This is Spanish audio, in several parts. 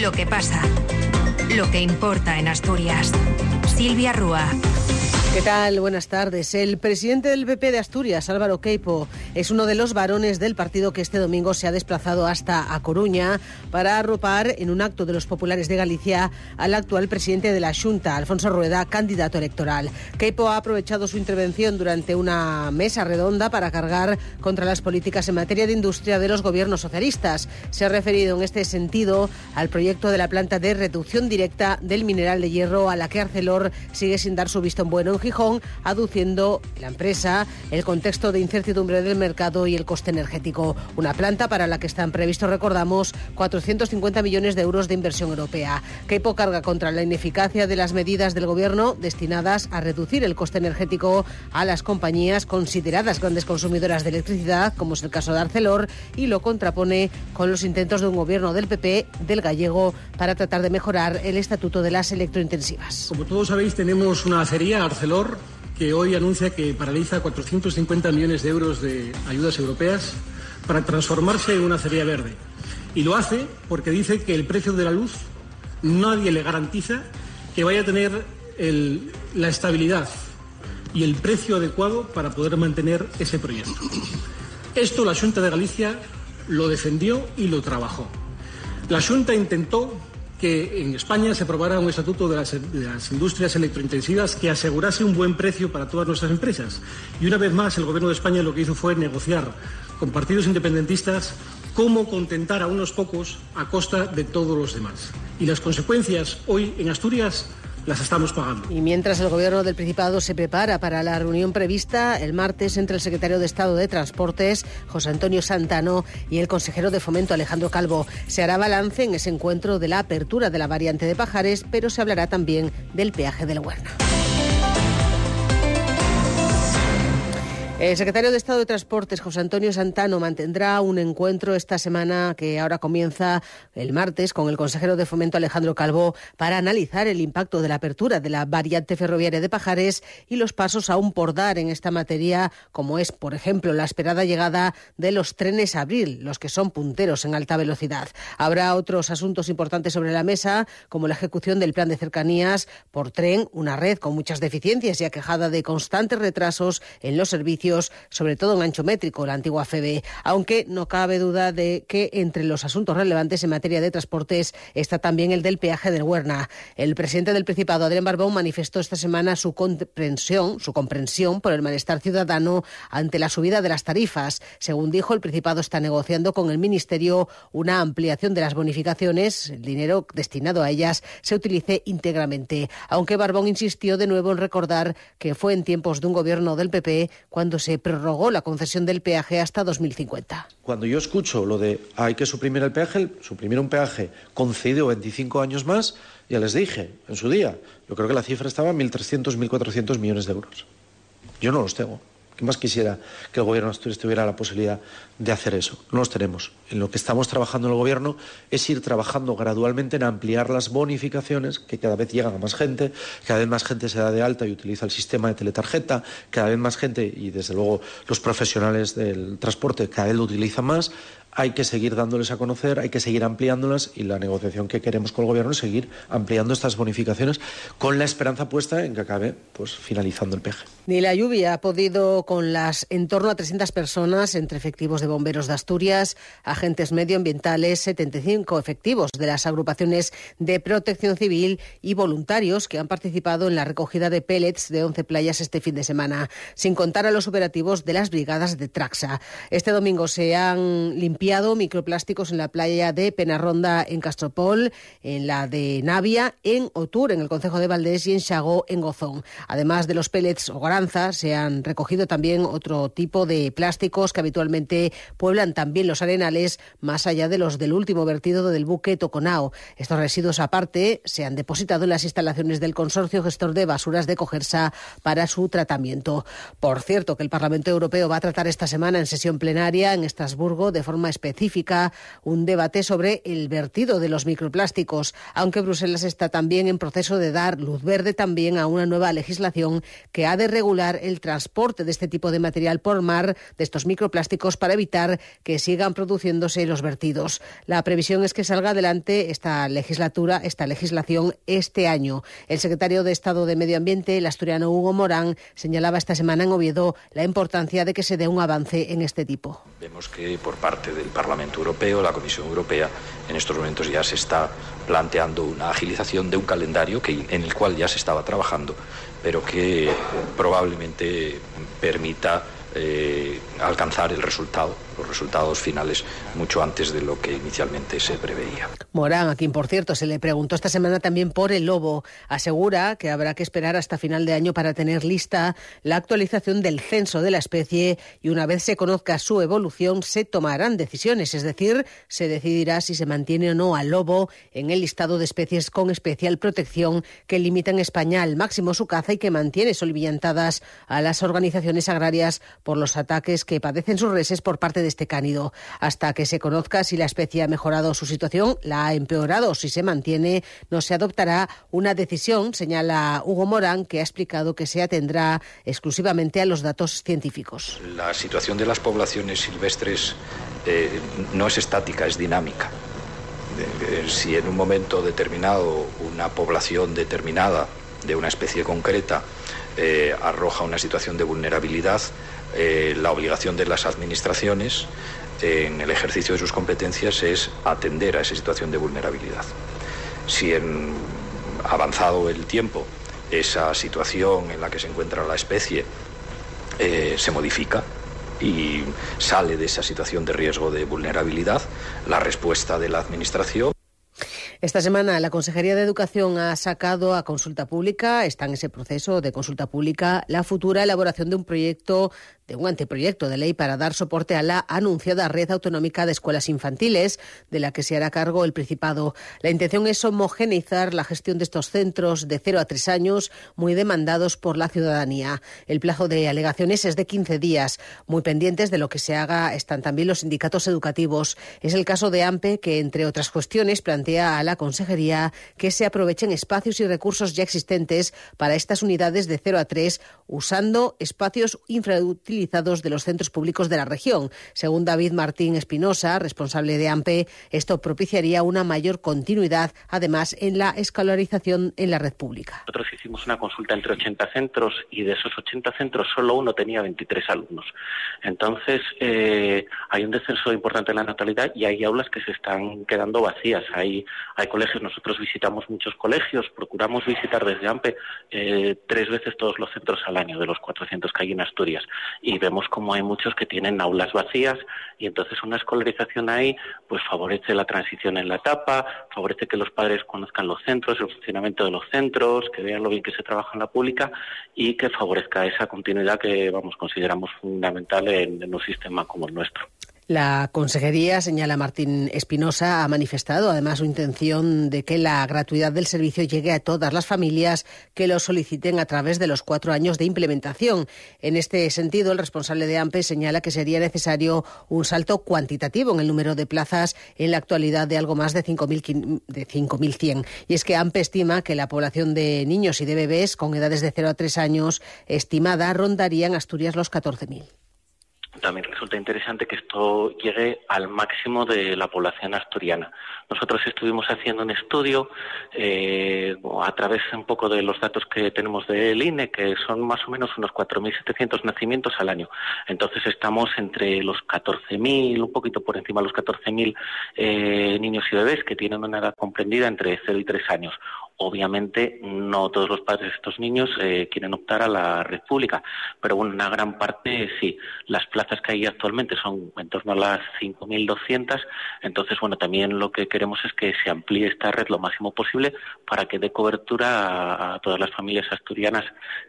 Lo que pasa. Lo que importa en Asturias. Silvia Rúa. ¿Qué tal? Buenas tardes. El presidente del PP de Asturias, Álvaro Queipo, es uno de los varones del partido que este domingo se ha desplazado hasta A Coruña para arropar en un acto de los populares de Galicia al actual presidente de la Junta, Alfonso Rueda, candidato electoral. Queipo ha aprovechado su intervención durante una mesa redonda para cargar contra las políticas en materia de industria de los gobiernos socialistas. Se ha referido en este sentido al proyecto de la planta de reducción directa del mineral de hierro a la que Arcelor sigue sin dar su visto en bueno Gijón, aduciendo la empresa el contexto de incertidumbre del mercado y el coste energético. Una planta para la que están previstos, recordamos, 450 millones de euros de inversión europea. Keipo carga contra la ineficacia de las medidas del Gobierno destinadas a reducir el coste energético a las compañías consideradas grandes consumidoras de electricidad, como es el caso de Arcelor, y lo contrapone con los intentos de un Gobierno del PP, del gallego, para tratar de mejorar el estatuto de las electrointensivas. Como todos sabéis, tenemos una acería, Arcelor, que hoy anuncia que paraliza 450 millones de euros de ayudas europeas para transformarse en una acería verde. Y lo hace porque dice que el precio de la luz nadie le garantiza que vaya a tener el, la estabilidad y el precio adecuado para poder mantener ese proyecto. Esto la Junta de Galicia lo defendió y lo trabajó. La Junta intentó que en España se aprobara un estatuto de las, de las, industrias electrointensivas que asegurase un buen precio para todas nuestras empresas. Y una vez más, el Gobierno de España lo que hizo fue negociar con partidos independentistas cómo contentar a unos pocos a costa de todos los demás. Y las consecuencias hoy en Asturias las estamos pagando. Y mientras el gobierno del Principado se prepara para la reunión prevista el martes entre el secretario de Estado de Transportes, José Antonio Santano, y el consejero de Fomento, Alejandro Calvo, se hará balance en ese encuentro de la apertura de la variante de Pajares, pero se hablará también del peaje del Huerna. El secretario de Estado de Transportes, José Antonio Santano, mantendrá un encuentro esta semana que ahora comienza el martes con el consejero de Fomento Alejandro Calvo para analizar el impacto de la apertura de la variante ferroviaria de Pajares y los pasos aún por dar en esta materia, como es, por ejemplo, la esperada llegada de los trenes Abril, los que son punteros en alta velocidad. Habrá otros asuntos importantes sobre la mesa, como la ejecución del plan de cercanías por tren, una red con muchas deficiencias y aquejada de constantes retrasos en los servicios sobre todo en ancho métrico, la antigua FEBE, aunque no cabe duda de que entre los asuntos relevantes en materia de transportes está también el del peaje del Huerna. El presidente del Principado, Adrián Barbón, manifestó esta semana su comprensión, su comprensión por el malestar ciudadano ante la subida de las tarifas. Según dijo, el Principado está negociando con el Ministerio una ampliación de las bonificaciones. El dinero destinado a ellas se utilice íntegramente. Aunque Barbón insistió de nuevo en recordar que fue en tiempos de un gobierno del PP cuando se prorrogó la concesión del peaje hasta 2050. Cuando yo escucho lo de hay que suprimir el peaje, suprimir un peaje concedido 25 años más, ya les dije en su día, yo creo que la cifra estaba en 1.300, 1.400 millones de euros. Yo no los tengo. ¿Qué más quisiera que el gobierno de Asturias tuviera la posibilidad de hacer eso? No los tenemos. En lo que estamos trabajando en el gobierno es ir trabajando gradualmente en ampliar las bonificaciones, que cada vez llegan a más gente, cada vez más gente se da de alta y utiliza el sistema de teletarjeta, cada vez más gente, y desde luego los profesionales del transporte cada vez lo utilizan más, hay que seguir dándoles a conocer, hay que seguir ampliándolas y la negociación que queremos con el Gobierno es seguir ampliando estas bonificaciones con la esperanza puesta en que acabe pues, finalizando el peje. Ni la lluvia ha podido con las en torno a 300 personas entre efectivos de bomberos de Asturias, agentes medioambientales, 75 efectivos de las agrupaciones de protección civil y voluntarios que han participado en la recogida de pellets de 11 playas este fin de semana, sin contar a los operativos de las brigadas de Traxa. Este domingo se han limpiado microplásticos en la playa de Penarronda en Castropol, en la de Navia, en Otur, en el Concejo de Valdés y en Xagó, en Gozón. Además de los pellets o granzas, se han recogido también otro tipo de plásticos que habitualmente pueblan también los arenales, más allá de los del último vertido del buque Toconao. Estos residuos aparte se han depositado en las instalaciones del Consorcio Gestor de Basuras de Cogersa para su tratamiento. Por cierto, que el Parlamento Europeo va a tratar esta semana en sesión plenaria en Estrasburgo de forma específica un debate sobre el vertido de los microplásticos, aunque Bruselas está también en proceso de dar luz verde también a una nueva legislación que ha de regular el transporte de este tipo de material por mar, de estos microplásticos, para evitar que sigan produciéndose los vertidos. La previsión es que salga adelante esta legislatura, esta legislación este año. El secretario de Estado de Medio Ambiente, el asturiano Hugo Morán, señalaba esta semana en Oviedo la importancia de que se dé un avance en este tipo. Vemos que por parte del Parlamento Europeo, la Comisión Europea, en estos momentos ya se está planteando una agilización de un calendario que, en el cual ya se estaba trabajando, pero que probablemente permita eh, alcanzar el resultado, los resultados finales, mucho antes de lo que inicialmente se preveía. Morán, a quien por cierto se le preguntó esta semana también por el lobo, asegura que habrá que esperar hasta final de año para tener lista la actualización del censo de la especie y una vez se conozca su evolución se tomarán decisiones, es decir, se decidirá si se mantiene o no al lobo en el listado de especies con especial protección que limita en España al máximo su caza y que mantiene soliviantadas a las organizaciones agrarias por los ataques que padecen sus reses por parte de este cánido. Hasta que se conozca si la especie ha mejorado su situación, la ha empeorado si se mantiene, no se adoptará una decisión, señala Hugo Morán, que ha explicado que se atendrá exclusivamente a los datos científicos. La situación de las poblaciones silvestres eh, no es estática, es dinámica. Eh, si en un momento determinado una población determinada de una especie concreta eh, arroja una situación de vulnerabilidad, eh, la obligación de las administraciones en el ejercicio de sus competencias es atender a esa situación de vulnerabilidad. Si en avanzado el tiempo esa situación en la que se encuentra la especie eh, se modifica y sale de esa situación de riesgo de vulnerabilidad, la respuesta de la Administración esta semana la Consejería de Educación ha sacado a consulta pública, está en ese proceso de consulta pública, la futura elaboración de un proyecto de un anteproyecto de ley para dar soporte a la anunciada red autonómica de escuelas infantiles, de la que se hará cargo el Principado. La intención es homogeneizar la gestión de estos centros de 0 a 3 años, muy demandados por la ciudadanía. El plazo de alegaciones es de 15 días. Muy pendientes de lo que se haga están también los sindicatos educativos. Es el caso de AMPE, que, entre otras cuestiones, plantea a la Consejería que se aprovechen espacios y recursos ya existentes para estas unidades de 0 a 3, usando espacios de los centros públicos de la región. Según David Martín Espinosa, responsable de AMPE, esto propiciaría una mayor continuidad, además, en la escolarización en la red pública. Nosotros hicimos una consulta entre 80 centros y de esos 80 centros solo uno tenía 23 alumnos. Entonces, eh, hay un descenso importante en la natalidad y hay aulas que se están quedando vacías. Hay, hay colegios, nosotros visitamos muchos colegios, procuramos visitar desde AMPE eh, tres veces todos los centros al año de los 400 que hay en Asturias y vemos como hay muchos que tienen aulas vacías y entonces una escolarización ahí pues favorece la transición en la etapa, favorece que los padres conozcan los centros, el funcionamiento de los centros, que vean lo bien que se trabaja en la pública y que favorezca esa continuidad que vamos consideramos fundamental en un sistema como el nuestro. La Consejería, señala Martín Espinosa, ha manifestado además su intención de que la gratuidad del servicio llegue a todas las familias que lo soliciten a través de los cuatro años de implementación. En este sentido, el responsable de AMPE señala que sería necesario un salto cuantitativo en el número de plazas en la actualidad de algo más de 5.100. Y es que AMPE estima que la población de niños y de bebés con edades de 0 a 3 años estimada rondaría en Asturias los 14.000 también resulta interesante que esto llegue al máximo de la población asturiana. Nosotros estuvimos haciendo un estudio eh, a través un poco de los datos que tenemos del INE, que son más o menos unos 4.700 nacimientos al año. Entonces estamos entre los 14.000, un poquito por encima de los 14.000 eh, niños y bebés que tienen una edad comprendida entre 0 y 3 años. Obviamente, no todos los padres de estos niños eh, quieren optar a la red pública, pero bueno, una gran parte sí. Las plazas que hay actualmente son en torno a las 5.200, entonces, bueno, también lo que queremos es que se amplíe esta red lo máximo posible para que dé cobertura a, todas las familias asturianas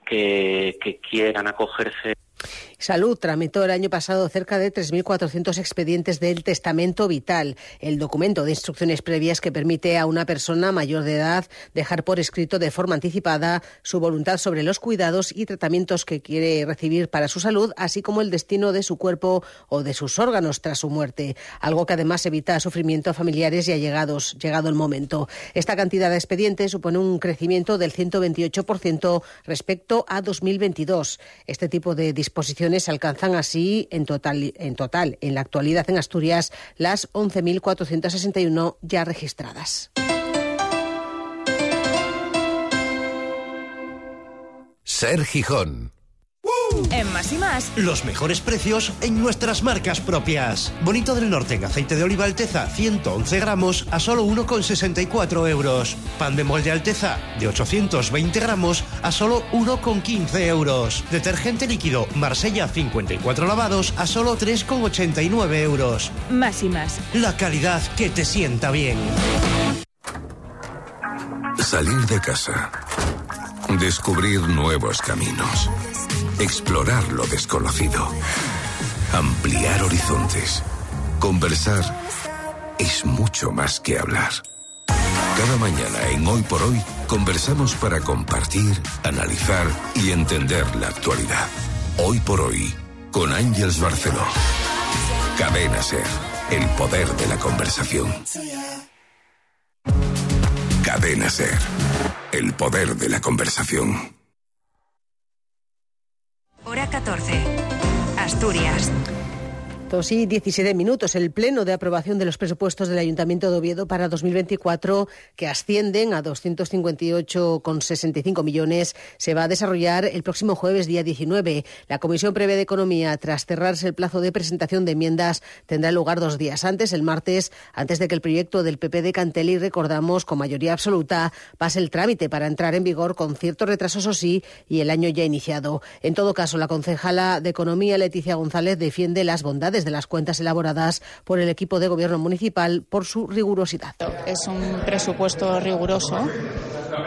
que quieran acogerse. Salud tramitó el año pasado cerca de 3.400 expedientes del testamento vital, el documento de instrucciones previas que permite a una persona mayor de edad dejar por escrito de forma anticipada su voluntad sobre los cuidados y tratamientos que quiere recibir para su salud, así como el destino de su cuerpo o de sus órganos tras su muerte, algo que además evita sufrimiento a familiares y allegados llegado el momento. Esta cantidad de expedientes supone un crecimiento del 128% respecto a 2022. Este tipo de disposiciones alcanzan así en total, en total, en la actualidad en Asturias, las 11.461 ya registradas. Ser Gijón. En más y más. Los mejores precios en nuestras marcas propias. Bonito del Norte en aceite de oliva Alteza 111 gramos a solo 1,64 euros. Pan de molde Alteza de 820 gramos a solo 1,15 euros. Detergente líquido Marsella 54 lavados a solo 3,89 euros. Más y más. La calidad que te sienta bien. Salir de casa. Descubrir nuevos caminos. Explorar lo desconocido. Ampliar horizontes. Conversar es mucho más que hablar. Cada mañana en Hoy por Hoy conversamos para compartir, analizar y entender la actualidad. Hoy por Hoy con Ángeles Barceló. Cadena Ser, el poder de la conversación. Cadena Ser, el poder de la conversación. Hora 14. Asturias. Dos y 17 minutos. El pleno de aprobación de los presupuestos del Ayuntamiento de Oviedo para 2024, que ascienden a 258,65 millones, se va a desarrollar el próximo jueves, día 19. La Comisión Prevé de Economía, tras cerrarse el plazo de presentación de enmiendas, tendrá lugar dos días antes, el martes, antes de que el proyecto del PP de Cantelli, recordamos, con mayoría absoluta, pase el trámite para entrar en vigor con cierto retraso, eso sí, y el año ya iniciado. En todo caso, la concejala de Economía, Leticia González, defiende las bondades de las cuentas elaboradas por el equipo de gobierno municipal por su rigurosidad. Es un presupuesto riguroso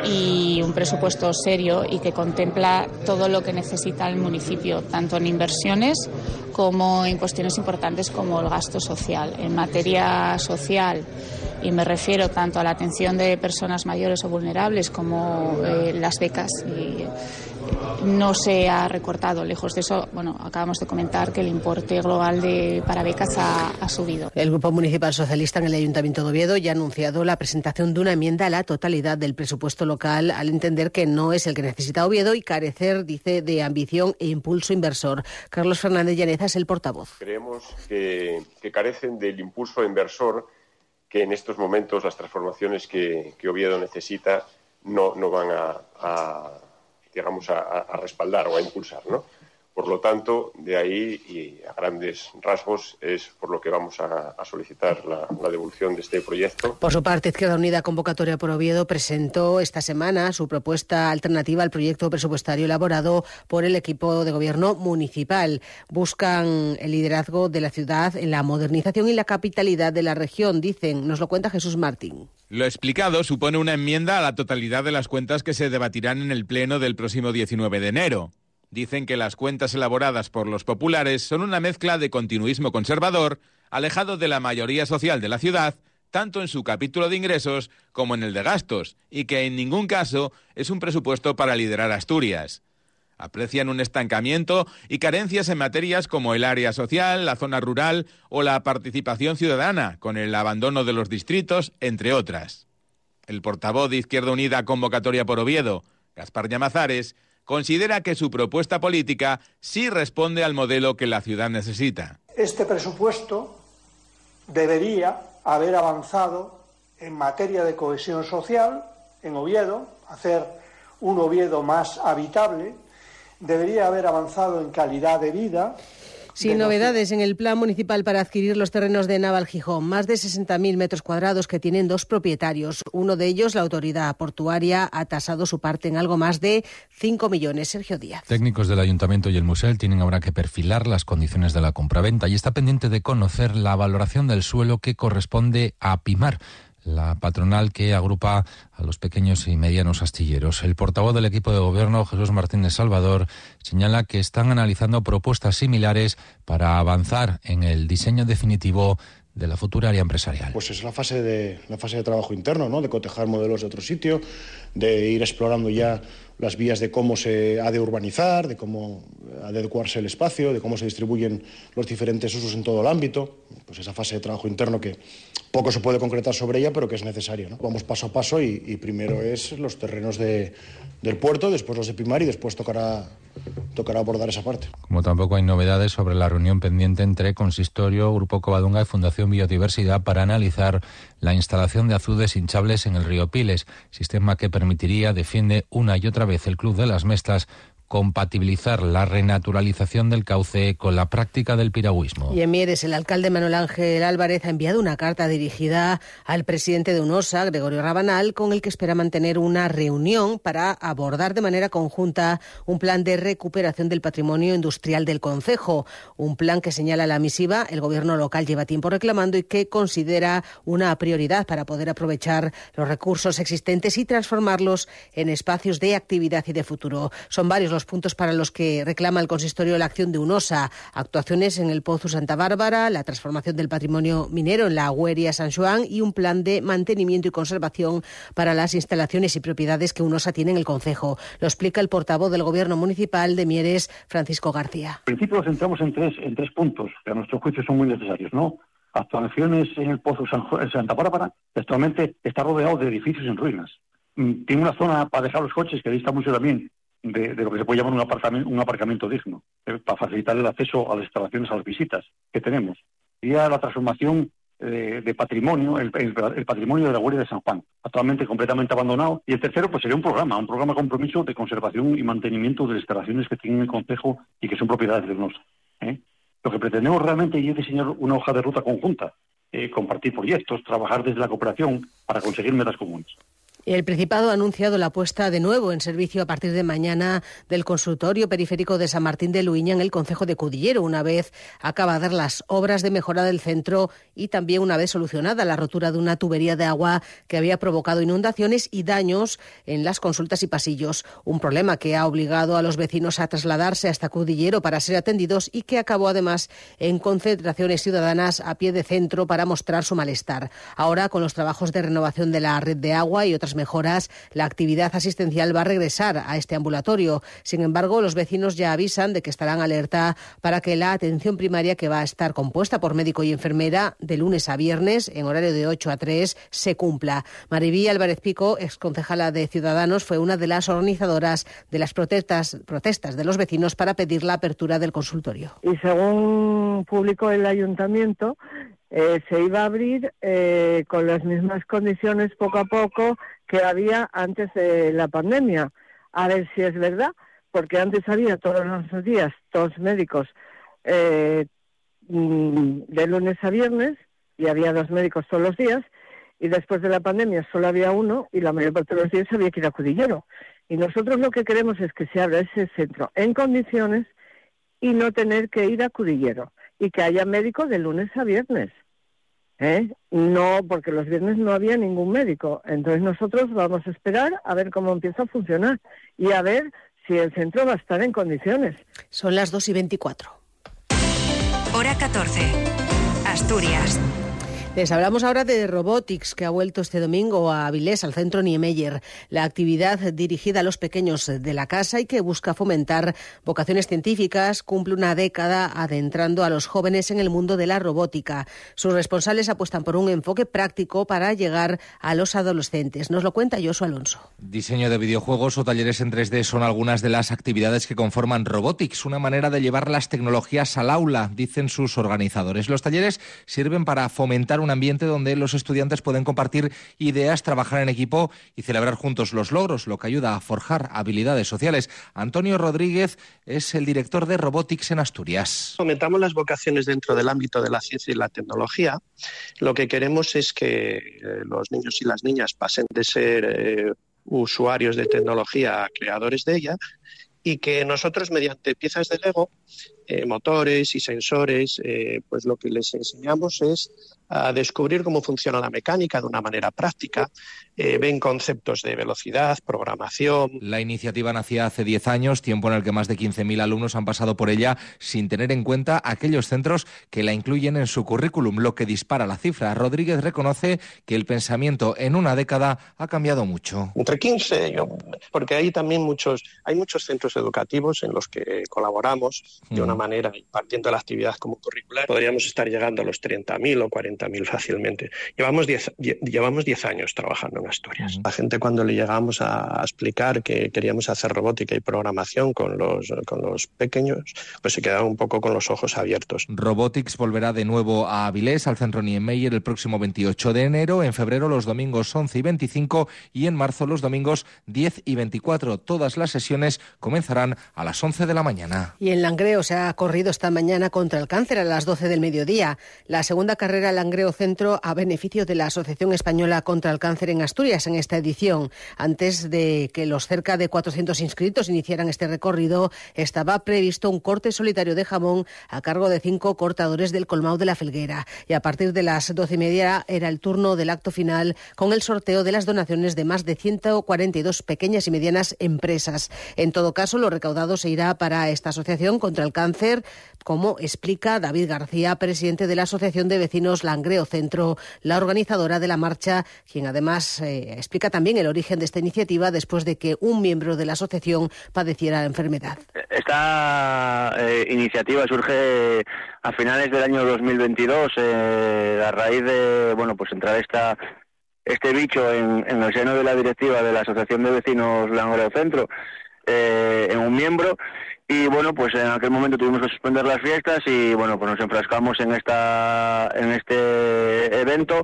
y un presupuesto serio y que contempla todo lo que necesita el municipio, tanto en inversiones como en cuestiones importantes como el gasto social. En materia social, y me refiero tanto a la atención de personas mayores o vulnerables como eh, las becas. Y, no se ha recortado. Lejos de eso, bueno, acabamos de comentar que el importe global de para becas ha, ha, subido. El Grupo Municipal Socialista en el Ayuntamiento de Oviedo ya ha anunciado la presentación de una enmienda a la totalidad del presupuesto local al entender que no es el que necesita Oviedo y carecer, dice, de ambición e impulso inversor. Carlos Fernández Llaneza es el portavoz. Creemos que, que carecen del impulso inversor que en estos momentos las transformaciones que, que Oviedo necesita no, no van a, a digamos, a, a, respaldar o a impulsar, ¿no? Por lo tanto, de ahí y a grandes rasgos es por lo que vamos a, a solicitar la, la, devolución de este proyecto. Por su parte, Izquierda Unida Convocatoria por Oviedo presentó esta semana su propuesta alternativa al proyecto presupuestario elaborado por el equipo de gobierno municipal. Buscan el liderazgo de la ciudad en la modernización y la capitalidad de la región, dicen. Nos lo cuenta Jesús Martín. Lo explicado supone una enmienda a la totalidad de las cuentas que se debatirán en el Pleno del próximo 19 de enero. Dicen que las cuentas elaboradas por los populares son una mezcla de continuismo conservador, alejado de la mayoría social de la ciudad, tanto en su capítulo de ingresos como en el de gastos, y que en ningún caso es un presupuesto para liderar Asturias. Aprecian un estancamiento y carencias en materias como el área social, la zona rural o la participación ciudadana, con el abandono de los distritos, entre otras. El portavoz de Izquierda Unida Convocatoria por Oviedo, Gaspar Llamazares, considera que su propuesta política sí responde al modelo que la ciudad necesita. Este presupuesto debería haber avanzado en materia de cohesión social en Oviedo, hacer un Oviedo más habitable, debería haber avanzado en calidad de vida, sin novedades en el plan municipal para adquirir los terrenos de Naval Gijón, más de 60.000 metros cuadrados que tienen dos propietarios. Uno de ellos, la autoridad portuaria, ha tasado su parte en algo más de 5 millones. Sergio Díaz. Técnicos del Ayuntamiento y el Museo tienen ahora que perfilar las condiciones de la compraventa y está pendiente de conocer la valoración del suelo que corresponde a Pimar la patronal que agrupa a los pequeños y medianos astilleros. El portavoz del equipo de gobierno, Jesús Martínez Salvador, señala que están analizando propuestas similares para avanzar en el diseño definitivo de la futura área empresarial. Pues es la fase de la fase de trabajo interno, ¿no? De cotejar modelos de otro sitio, de ir explorando ya las vías de cómo se ha de urbanizar, de cómo ha de adecuarse el espacio, de cómo se distribuyen los diferentes usos en todo el ámbito. Pues esa fase de trabajo interno que poco se puede concretar sobre ella, pero que es necesario. ¿no? Vamos paso a paso y, primero es los terrenos de, del puerto, después los de Pimar y después tocará, tocará abordar esa parte. Como tampoco hay novedades sobre la reunión pendiente entre Consistorio, Grupo Covadonga y Fundación Biodiversidad para analizar la instalación de azudes hinchables en el río Piles, sistema que permitiría, defiende una y otra vez el Club de las Mestras, compatibilizar la renaturalización del cauce con la práctica del piragüismo. Y en Mieres, el alcalde Manuel Ángel Álvarez ha enviado una carta dirigida al presidente de UNOSA, Gregorio Rabanal, con el que espera mantener una reunión para abordar de manera conjunta un plan de recuperación del patrimonio industrial del concejo, un plan que señala la misiva el gobierno local lleva tiempo reclamando y que considera una prioridad para poder aprovechar los recursos existentes y transformarlos en espacios de actividad y de futuro. Son varios los puntos para los que reclama el consistorio la acción de UNOSA, actuaciones en el Pozo Santa Bárbara, la transformación del patrimonio minero en la Hueria San Juan y un plan de mantenimiento y conservación para las instalaciones y propiedades que UNOSA tiene en el concejo. Lo explica el portavoz del Gobierno Municipal de Mieres, Francisco García. En principio nos centramos en tres, en tres puntos que a nuestro juicio son muy necesarios, ¿no? Actuaciones en el Pozo San Santa Bárbara, actualmente está rodeado de edificios en ruinas. Mm, tiene una zona para dejar los coches que dista mucho también de, lo que se puede llamar un aparcamiento, un aparcamiento digno, eh, para facilitar el acceso a las instalaciones, a las visitas que tenemos. Y la transformación eh, de patrimonio, el, patrimonio de la Guardia de San Juan, actualmente completamente abandonado. Y el tercero, pues sería un programa, un programa compromiso de conservación y mantenimiento de las instalaciones que tienen el Consejo y que son propiedades de los. ¿eh? Lo que pretendemos realmente es diseñar una hoja de ruta conjunta, eh, compartir proyectos, trabajar desde la cooperación para conseguir metas comunes. El Principado ha anunciado la puesta de nuevo en servicio a partir de mañana del consultorio periférico de San Martín de Luiña en el Concejo de Cudillero, una vez acabadas las obras de mejora del centro y también una vez solucionada la rotura de una tubería de agua que había provocado inundaciones y daños en las consultas y pasillos. Un problema que ha obligado a los vecinos a trasladarse hasta Cudillero para ser atendidos y que acabó además en concentraciones ciudadanas a pie de centro para mostrar su malestar. Ahora, con los trabajos de renovación de la red de agua y otras mejoras, la actividad asistencial va a regresar a este ambulatorio. Sin embargo, los vecinos ya avisan de que estarán alerta para que la atención primaria, que va a estar compuesta por médico y enfermera de lunes a viernes en horario de 8 a 3, se cumpla. Maribí Álvarez Pico, exconcejala de Ciudadanos, fue una de las organizadoras de las protestas, protestas de los vecinos para pedir la apertura del consultorio. Y según publicó el ayuntamiento, eh, se iba a abrir eh, con las mismas condiciones poco a poco que había antes de la pandemia. A ver si es verdad, porque antes había todos los días dos médicos eh, de lunes a viernes y había dos médicos todos los días y después de la pandemia solo había uno y la mayor parte de los días había que ir a Cudillero. Y nosotros lo que queremos es que se abra ese centro en condiciones y no tener que ir a Cudillero y que haya médico de lunes a viernes. ¿Eh? No, porque los viernes no había ningún médico. Entonces nosotros vamos a esperar a ver cómo empieza a funcionar y a ver si el centro va a estar en condiciones. Son las 2 y 24. Hora 14. Asturias. Les hablamos ahora de Robotics, que ha vuelto este domingo a Avilés, al centro Niemeyer. La actividad dirigida a los pequeños de la casa y que busca fomentar vocaciones científicas cumple una década adentrando a los jóvenes en el mundo de la robótica. Sus responsables apuestan por un enfoque práctico para llegar a los adolescentes. Nos lo cuenta Josu Alonso. Diseño de videojuegos o talleres en 3D son algunas de las actividades que conforman Robotics, una manera de llevar las tecnologías al aula, dicen sus organizadores. Los talleres sirven para fomentar un ambiente donde los estudiantes pueden compartir ideas, trabajar en equipo y celebrar juntos los logros, lo que ayuda a forjar habilidades sociales. Antonio Rodríguez es el director de Robotics en Asturias. Fomentamos las vocaciones dentro del ámbito de la ciencia y la tecnología. Lo que queremos es que eh, los niños y las niñas pasen de ser eh, usuarios de tecnología a creadores de ella y que nosotros mediante piezas de Lego, eh, motores y sensores, eh, pues lo que les enseñamos es a descubrir cómo funciona la mecánica de una manera práctica, eh, ven conceptos de velocidad, programación. La iniciativa nacía hace 10 años, tiempo en el que más de 15.000 alumnos han pasado por ella sin tener en cuenta aquellos centros que la incluyen en su currículum, lo que dispara la cifra. Rodríguez reconoce que el pensamiento en una década ha cambiado mucho. Entre 15, yo, porque hay también muchos, hay muchos centros educativos en los que colaboramos de una manera manera y partiendo de la actividad como curricular, podríamos estar llegando a los 30.000 o 40.000 fácilmente. Llevamos 10 llevamos diez años trabajando en Asturias. La gente cuando le llegamos a explicar que queríamos hacer robótica y programación con los, con los pequeños, pues se quedaba un poco con los ojos abiertos. Robotics volverá de nuevo a Avilés, al centro Niemeyer, el próximo 28 de enero, en febrero los domingos 11 y 25 y en marzo los domingos 10 y 24. Todas las sesiones comenzarán a las 11 de la mañana. Y en Langreo se ha corrido esta mañana contra el cáncer a las 12 del mediodía. La segunda carrera Langreo Centro a beneficio de la Asociación Española contra el Cáncer en Asturias en esta edición. Antes de que los cerca de 400 inscritos iniciaran este recorrido, estaba previsto un corte solitario de jamón a cargo de cinco cortadores del colmado de la Felguera. Y a partir de las doce y media era el turno del acto final con el sorteo de las donaciones de más de 142 pequeñas y medianas empresas. En todo caso, lo recaudado se irá para esta asociación contra el cáncer, como explica David García, presidente de la Asociación de Vecinos Langreo Centro, la organizadora de la marcha, quien además eh, explica también el origen de esta iniciativa después de que un miembro de la asociación padeciera la enfermedad. Esta eh, iniciativa surge a finales del año 2022 eh, a raíz de bueno pues entrar esta este bicho en, el seno de la directiva de la Asociación de Vecinos Langreo Centro en un miembro y bueno pues en aquel momento tuvimos que suspender las fiestas y bueno pues nos enfrascamos en esta en este evento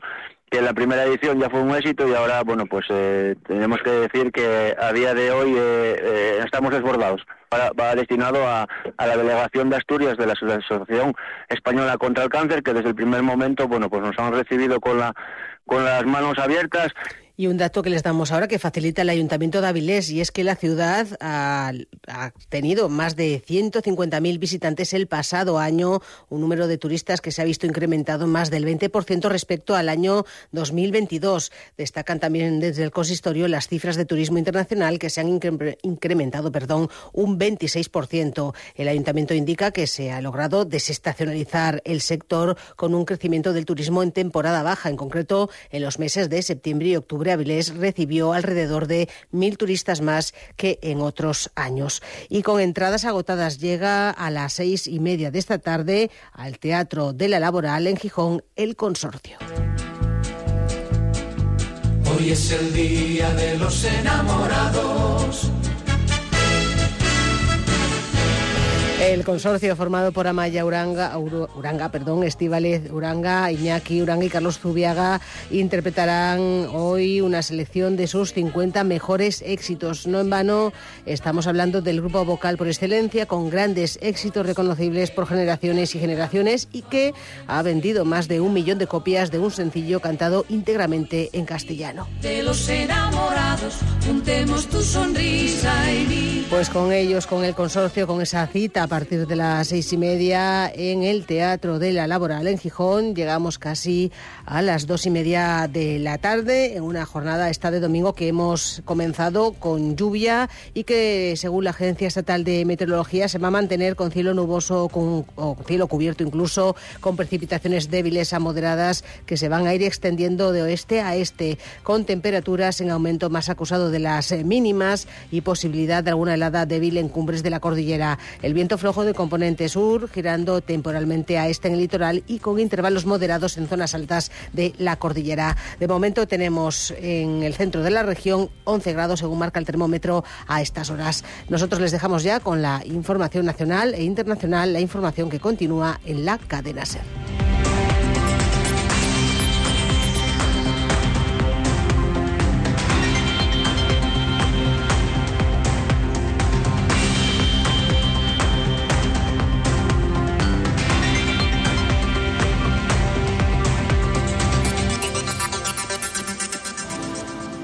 que la primera edición ya fue un éxito y ahora, bueno, pues eh, tenemos que decir que a día de hoy eh, eh, estamos desbordados. Va, destinado a, a, la delegación de Asturias de la Asociación Española contra el Cáncer, que desde el primer momento, bueno, pues nos han recibido con la con las manos abiertas y un dato que les damos ahora que facilita el Ayuntamiento de Avilés y es que la ciudad ha, tenido más de 150.000 visitantes el pasado año, un número de turistas que se ha visto incrementado más del 20% respecto al año 2022. Destacan también desde el consistorio las cifras de turismo internacional que se han incrementado perdón, un 26%. El Ayuntamiento indica que se ha logrado desestacionalizar el sector con un crecimiento del turismo en temporada baja, en concreto en los meses de septiembre y octubre Avilés recibió alrededor de mil turistas más que en otros años. Y con entradas agotadas llega a las seis y media de esta tarde al Teatro de la Laboral en Gijón el consorcio. Hoy es el día de los enamorados El consorcio formado por Amaya Uranga, Uranga, perdón, Uranga, Iñaki Uranga y Carlos Zubiaga interpretarán hoy una selección de sus 50 mejores éxitos. No en vano, estamos hablando del grupo vocal por excelencia con grandes éxitos reconocibles por generaciones y generaciones y que ha vendido más de un millón de copias de un sencillo cantado íntegramente en castellano. De los enamorados, juntemos tu sonrisa y Pues con ellos, con el consorcio, con esa cita partir de las seis y media en el Teatro de la Laboral en Gijón. Llegamos casi a las dos y media de la tarde en una jornada esta de domingo que hemos comenzado con lluvia y que según la Agencia Estatal de Meteorología se va a mantener con cielo nuboso con, o cielo cubierto incluso con precipitaciones débiles a moderadas que se van a ir extendiendo de oeste a este con temperaturas en aumento más acusado de las mínimas y posibilidad de alguna helada débil en cumbres de la cordillera. El flojo de componente sur, girando temporalmente a este en el litoral y con intervalos moderados en zonas altas de la cordillera. De momento tenemos en el centro de la región 11 grados según marca el termómetro a estas horas. Nosotros les dejamos ya con la información nacional e internacional, la información que continúa en la cadena SER.